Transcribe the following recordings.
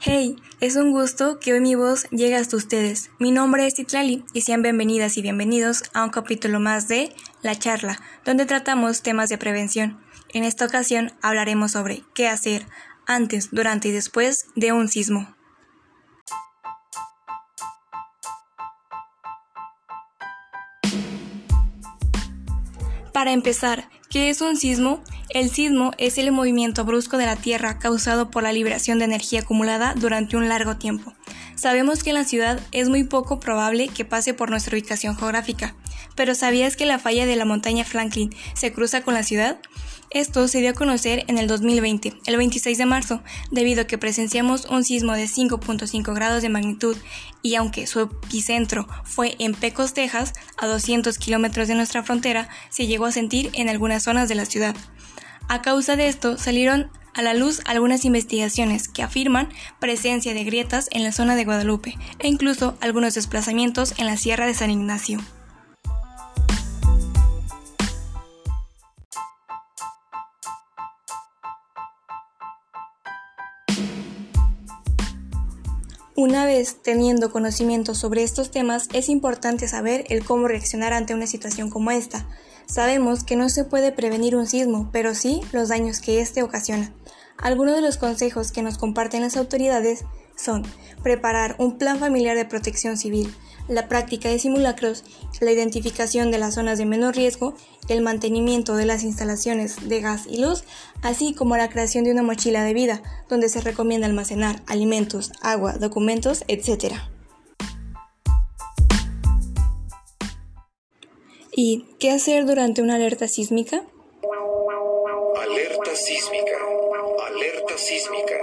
Hey, es un gusto que hoy mi voz llegue hasta ustedes. Mi nombre es Titlali y sean bienvenidas y bienvenidos a un capítulo más de La Charla, donde tratamos temas de prevención. En esta ocasión hablaremos sobre qué hacer antes, durante y después de un sismo. Para empezar, ¿qué es un sismo? El sismo es el movimiento brusco de la Tierra causado por la liberación de energía acumulada durante un largo tiempo. Sabemos que en la ciudad es muy poco probable que pase por nuestra ubicación geográfica, pero ¿sabías que la falla de la montaña Franklin se cruza con la ciudad? Esto se dio a conocer en el 2020, el 26 de marzo, debido a que presenciamos un sismo de 5.5 grados de magnitud y aunque su epicentro fue en Pecos, Texas, a 200 kilómetros de nuestra frontera, se llegó a sentir en algunas zonas de la ciudad. A causa de esto salieron a la luz algunas investigaciones que afirman presencia de grietas en la zona de Guadalupe e incluso algunos desplazamientos en la Sierra de San Ignacio. Una vez teniendo conocimiento sobre estos temas, es importante saber el cómo reaccionar ante una situación como esta. Sabemos que no se puede prevenir un sismo, pero sí los daños que éste ocasiona. Algunos de los consejos que nos comparten las autoridades son preparar un plan familiar de protección civil, la práctica de simulacros, la identificación de las zonas de menor riesgo, el mantenimiento de las instalaciones de gas y luz, así como la creación de una mochila de vida, donde se recomienda almacenar alimentos, agua, documentos, etc. ¿Y qué hacer durante una alerta sísmica? Alerta sísmica. Alerta sísmica.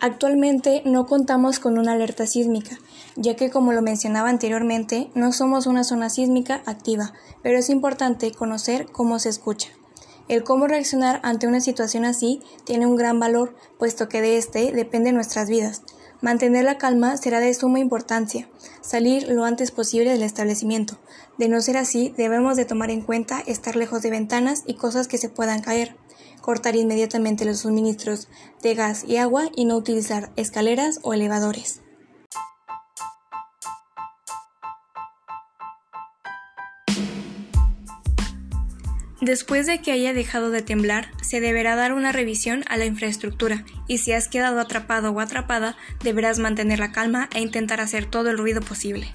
Actualmente no contamos con una alerta sísmica, ya que como lo mencionaba anteriormente, no somos una zona sísmica activa, pero es importante conocer cómo se escucha. El cómo reaccionar ante una situación así tiene un gran valor, puesto que de este depende nuestras vidas. Mantener la calma será de suma importancia, salir lo antes posible del establecimiento. De no ser así, debemos de tomar en cuenta estar lejos de ventanas y cosas que se puedan caer cortar inmediatamente los suministros de gas y agua y no utilizar escaleras o elevadores. Después de que haya dejado de temblar, se deberá dar una revisión a la infraestructura y si has quedado atrapado o atrapada, deberás mantener la calma e intentar hacer todo el ruido posible.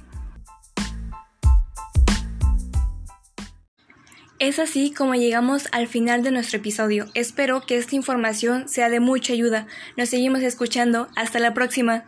Es así como llegamos al final de nuestro episodio. Espero que esta información sea de mucha ayuda. Nos seguimos escuchando. Hasta la próxima.